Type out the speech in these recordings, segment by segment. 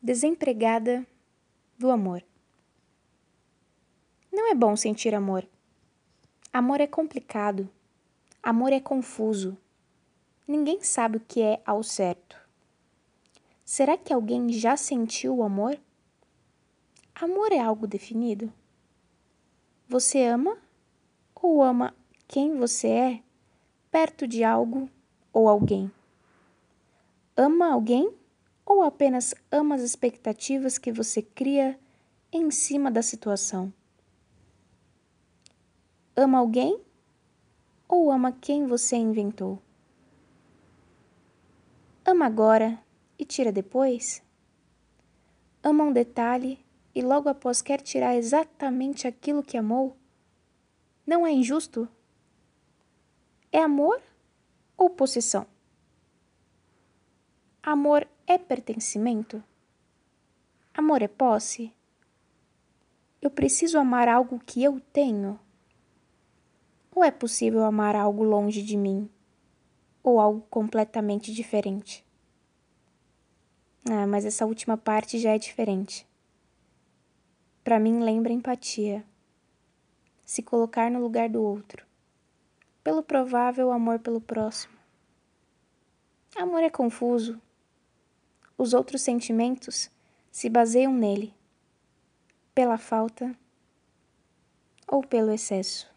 Desempregada do amor. Não é bom sentir amor. Amor é complicado. Amor é confuso. Ninguém sabe o que é ao certo. Será que alguém já sentiu o amor? Amor é algo definido? Você ama ou ama quem você é perto de algo ou alguém? Ama alguém ou apenas ama as expectativas que você cria em cima da situação? Ama alguém ou ama quem você inventou? Ama agora e tira depois? Ama um detalhe e logo após quer tirar exatamente aquilo que amou? Não é injusto? É amor ou possessão? Amor é pertencimento? Amor é posse? Eu preciso amar algo que eu tenho? Ou é possível amar algo longe de mim? Ou algo completamente diferente? Ah, mas essa última parte já é diferente. Para mim, lembra empatia. Se colocar no lugar do outro. Pelo provável amor pelo próximo. Amor é confuso, os outros sentimentos se baseiam nele, pela falta ou pelo excesso.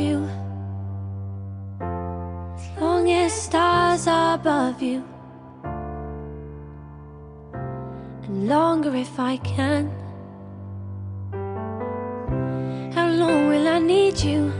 You? Above you And longer if I can How long will I need you?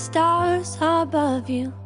stars above you